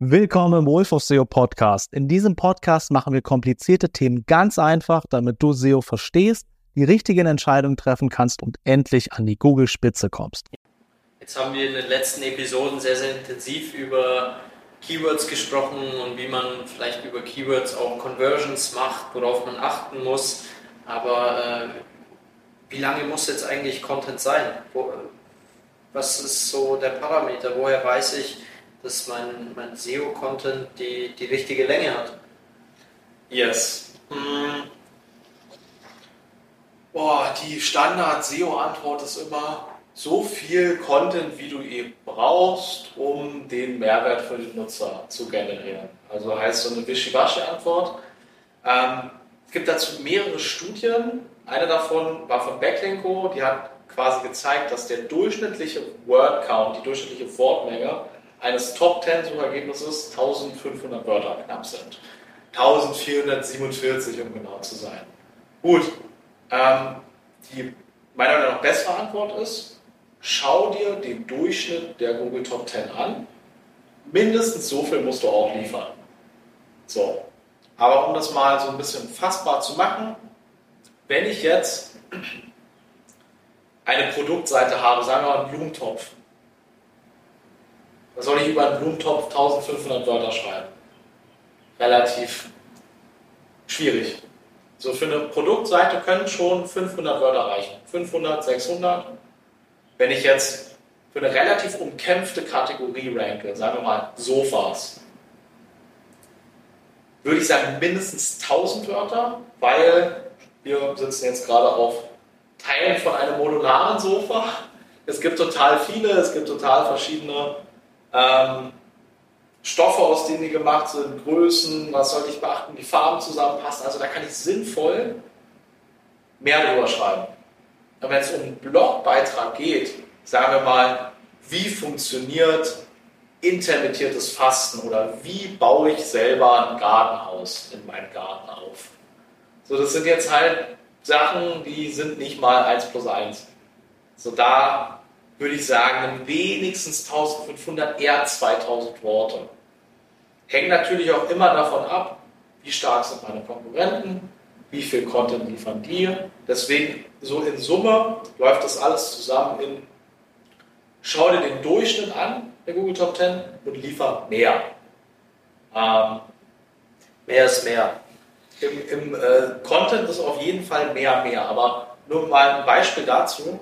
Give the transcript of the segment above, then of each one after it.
Willkommen im Wolf of SEO Podcast. In diesem Podcast machen wir komplizierte Themen ganz einfach, damit du SEO verstehst, die richtigen Entscheidungen treffen kannst und endlich an die Google-Spitze kommst. Jetzt haben wir in den letzten Episoden sehr, sehr intensiv über Keywords gesprochen und wie man vielleicht über Keywords auch Conversions macht, worauf man achten muss. Aber äh, wie lange muss jetzt eigentlich Content sein? Wo, was ist so der Parameter? Woher weiß ich, dass mein, mein SEO-Content die, die richtige Länge hat? Yes. Hm. Boah, die Standard-SEO-Antwort ist immer so viel Content, wie du eben brauchst, um den Mehrwert für den Nutzer zu generieren. Also heißt so eine Wischiwaschi-Antwort. Ähm, es gibt dazu mehrere Studien. Eine davon war von Backlinko, die hat quasi gezeigt, dass der durchschnittliche Word Count, die durchschnittliche Wortmenge eines Top 10 Suchergebnisses 1500 Wörter knapp sind. 1447, um genau zu sein. Gut, ähm, die meiner Meinung nach bessere Antwort ist, schau dir den Durchschnitt der Google Top 10 an. Mindestens so viel musst du auch liefern. So. Aber um das mal so ein bisschen fassbar zu machen, wenn ich jetzt eine Produktseite habe, sagen wir mal einen Blumentopf, dann soll ich über einen Blumentopf 1500 Wörter schreiben. Relativ schwierig. So für eine Produktseite können schon 500 Wörter reichen. 500, 600. Wenn ich jetzt für eine relativ umkämpfte Kategorie ranke, sagen wir mal Sofas, würde ich sagen mindestens 1000 Wörter, weil wir sitzen jetzt gerade auf Teilen von einem modularen Sofa. Es gibt total viele, es gibt total verschiedene ähm, Stoffe, aus denen die gemacht sind, Größen, was sollte ich beachten, wie Farben zusammenpassen. Also da kann ich sinnvoll mehr drüber schreiben. Und wenn es um einen Blogbeitrag geht, sagen wir mal, wie funktioniert intermittiertes Fasten oder wie baue ich selber ein Gartenhaus in meinem Garten auf. So, das sind jetzt halt Sachen, die sind nicht mal 1 plus 1. So, da würde ich sagen, wenigstens 1500, eher 2000 Worte. Hängt natürlich auch immer davon ab, wie stark sind meine Konkurrenten, wie viel Content liefern die. Deswegen, so in Summe läuft das alles zusammen in, schau dir den Durchschnitt an, der Google Top 10, und liefer mehr. Ähm, mehr ist mehr. Im, im äh, Content ist auf jeden Fall mehr, mehr. Aber nur mal ein Beispiel dazu.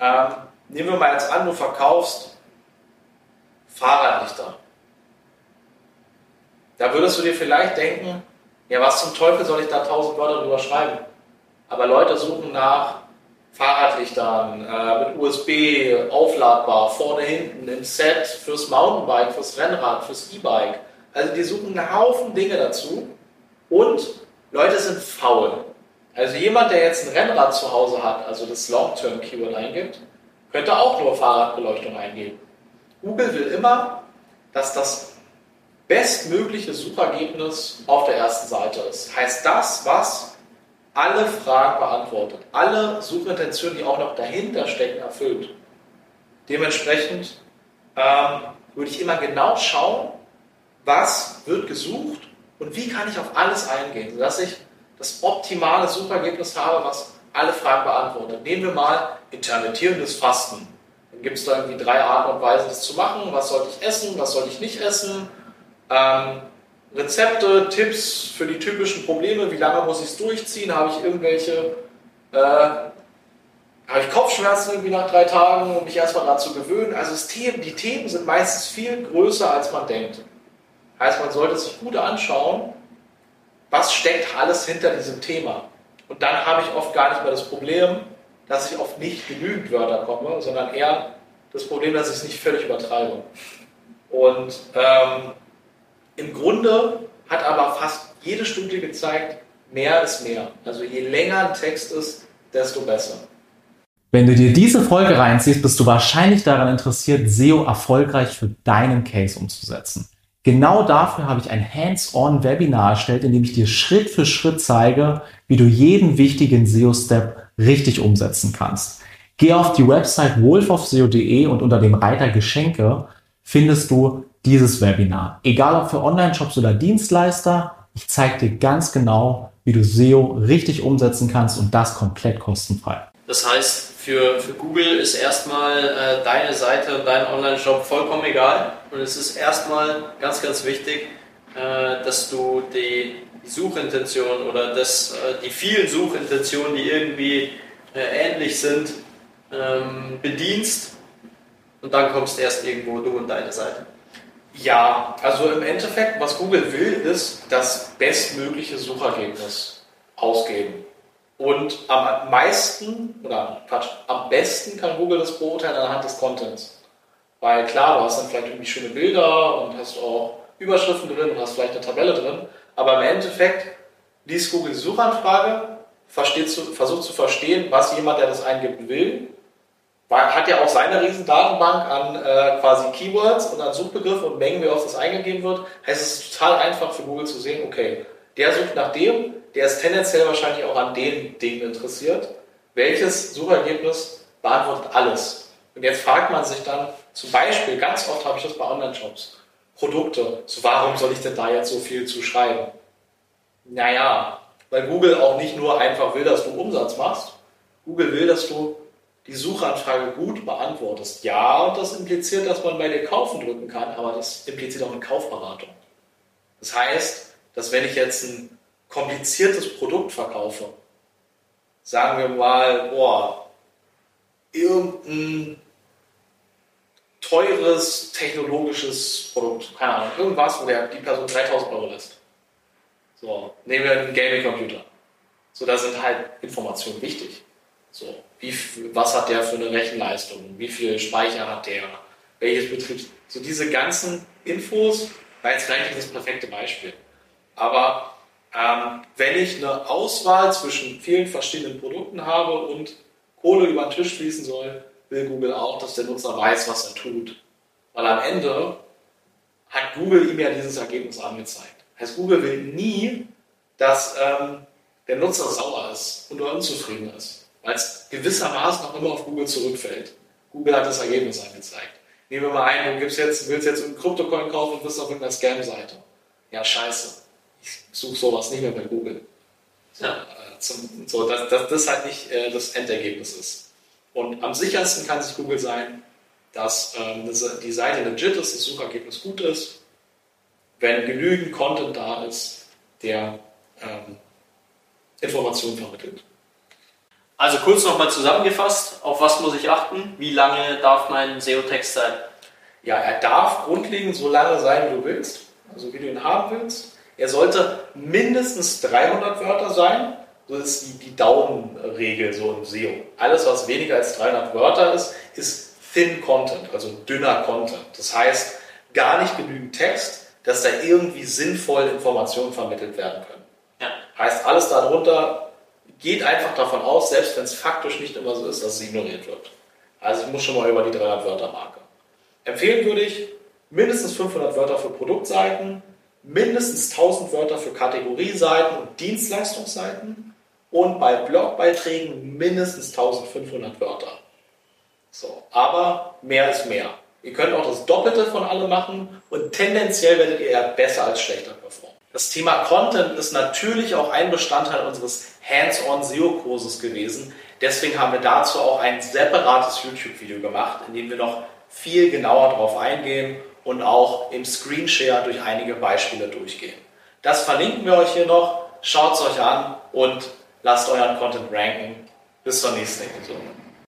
Ähm, Nehmen wir mal jetzt an, du verkaufst Fahrradlichter. Da würdest du dir vielleicht denken, ja, was zum Teufel soll ich da tausend Wörter drüber schreiben? Aber Leute suchen nach Fahrradlichtern äh, mit USB, aufladbar, vorne, hinten, im Set, fürs Mountainbike, fürs Rennrad, fürs E-Bike. Also die suchen einen Haufen Dinge dazu und Leute sind faul. Also jemand, der jetzt ein Rennrad zu Hause hat, also das Long-Term-Keyword eingibt, könnte auch nur Fahrradbeleuchtung eingeben. Google will immer, dass das bestmögliche Suchergebnis auf der ersten Seite ist. Heißt das, was alle Fragen beantwortet, alle Suchintentionen, die auch noch dahinter stecken, erfüllt. Dementsprechend ähm, würde ich immer genau schauen, was wird gesucht und wie kann ich auf alles eingehen, sodass ich das optimale Suchergebnis habe, was alle Fragen beantwortet. Nehmen wir mal intermittierendes Fasten. Dann gibt es da irgendwie drei Arten und Weisen, das zu machen. Was sollte ich essen, was sollte ich nicht essen? Ähm, Rezepte, Tipps für die typischen Probleme. Wie lange muss ich es durchziehen? Habe ich irgendwelche äh, habe ich Kopfschmerzen irgendwie nach drei Tagen, um mich erstmal daran zu gewöhnen. Also Themen, die Themen sind meistens viel größer, als man denkt. Heißt, man sollte sich gut anschauen, was steckt alles hinter diesem Thema. Und dann habe ich oft gar nicht mehr das Problem, dass ich auf nicht genügend Wörter komme, sondern eher das Problem, dass ich es nicht völlig übertreibe. Und ähm, im Grunde hat aber fast jede Studie gezeigt, mehr ist mehr. Also je länger ein Text ist, desto besser. Wenn du dir diese Folge reinziehst, bist du wahrscheinlich daran interessiert, SEO erfolgreich für deinen Case umzusetzen. Genau dafür habe ich ein Hands-on-Webinar erstellt, in dem ich dir Schritt für Schritt zeige, wie du jeden wichtigen SEO-Step richtig umsetzen kannst. Geh auf die Website wolfofseo.de und unter dem Reiter Geschenke findest du dieses Webinar. Egal ob für Online-Shops oder Dienstleister, ich zeige dir ganz genau, wie du SEO richtig umsetzen kannst und das komplett kostenfrei. Das heißt, für, für Google ist erstmal äh, deine Seite und dein Online-Shop vollkommen egal. Und es ist erstmal ganz, ganz wichtig, äh, dass du die, Suchintention oder das, äh, die vielen Suchintentionen, die irgendwie äh, ähnlich sind, ähm, bedienst. Und dann kommst erst irgendwo du und deine Seite. Ja, also im Endeffekt, was Google will, ist das bestmögliche Suchergebnis ausgeben. Und am meisten, oder Quatsch, am besten kann Google das beurteilen anhand des Contents. Weil klar, du hast dann vielleicht irgendwie schöne Bilder und hast auch Überschriften drin und hast vielleicht eine Tabelle drin, aber im Endeffekt liest Google die Suchanfrage, zu, versucht zu verstehen, was jemand, der das eingibt, will hat ja auch seine riesen Datenbank an äh, quasi Keywords und an Suchbegriffen und Mengen, wie oft das eingegeben wird. Heißt, es ist total einfach für Google zu sehen, okay, der sucht nach dem, der ist tendenziell wahrscheinlich auch an den Dingen interessiert. Welches Suchergebnis beantwortet alles? Und jetzt fragt man sich dann, zum Beispiel, ganz oft habe ich das bei Online-Shops, Produkte, so warum soll ich denn da jetzt so viel zu schreiben? Naja, weil Google auch nicht nur einfach will, dass du Umsatz machst, Google will, dass du die Suchanfrage gut beantwortest. Ja, und das impliziert, dass man bei dir kaufen drücken kann, aber das impliziert auch eine Kaufberatung. Das heißt, dass wenn ich jetzt ein kompliziertes Produkt verkaufe, sagen wir mal, boah, irgendein teures technologisches Produkt, keine Ahnung, irgendwas, wo der, die Person 3000 Euro lässt. So, nehmen wir einen Gaming-Computer. So, da sind halt Informationen wichtig. So, wie, was hat der für eine Rechenleistung? Wie viel Speicher hat der? Welches Betriebs... So diese ganzen Infos war jetzt vielleicht nicht das perfekte Beispiel. Aber ähm, wenn ich eine Auswahl zwischen vielen verschiedenen Produkten habe und Kohle über den Tisch fließen soll, will Google auch, dass der Nutzer weiß, was er tut. Weil am Ende hat Google ihm ja dieses Ergebnis angezeigt. Heißt, Google will nie, dass ähm, der Nutzer sauer ist und unzufrieden ist weil es gewissermaßen auch immer auf Google zurückfällt. Google hat das Ergebnis angezeigt. Nehmen wir mal ein, du gibst jetzt, willst jetzt einen Kryptocoin kaufen und bist auf irgendeiner Scam-Seite. Ja, scheiße. Ich suche sowas nicht mehr bei Google. Ja. Äh, zum, so, dass, dass das halt nicht äh, das Endergebnis ist. Und am sichersten kann sich Google sein, dass ähm, die Seite legit ist, das Suchergebnis gut ist, wenn genügend Content da ist, der ähm, Informationen vermittelt. Also kurz nochmal zusammengefasst, auf was muss ich achten? Wie lange darf mein SEO-Text sein? Ja, er darf grundlegend so lange sein, wie du willst, also wie du ihn haben willst. Er sollte mindestens 300 Wörter sein. So ist die, die Daumenregel so im SEO. Alles, was weniger als 300 Wörter ist, ist Thin Content, also dünner Content. Das heißt, gar nicht genügend Text, dass da irgendwie sinnvoll Informationen vermittelt werden können. Ja. Heißt, alles darunter geht einfach davon aus, selbst wenn es faktisch nicht immer so ist, dass es ignoriert wird. Also ich muss schon mal über die 300 Wörter Marke. Empfehlen würde ich mindestens 500 Wörter für Produktseiten, mindestens 1000 Wörter für Kategorieseiten und Dienstleistungsseiten und bei Blogbeiträgen mindestens 1500 Wörter. So, aber mehr ist mehr. Ihr könnt auch das Doppelte von allem machen und tendenziell werdet ihr eher besser als schlechter performen. Das Thema Content ist natürlich auch ein Bestandteil unseres Hands-on SEO-Kurses gewesen. Deswegen haben wir dazu auch ein separates YouTube-Video gemacht, in dem wir noch viel genauer darauf eingehen und auch im Screenshare durch einige Beispiele durchgehen. Das verlinken wir euch hier noch. Schaut es euch an und lasst euren Content ranken. Bis zur nächsten Episode.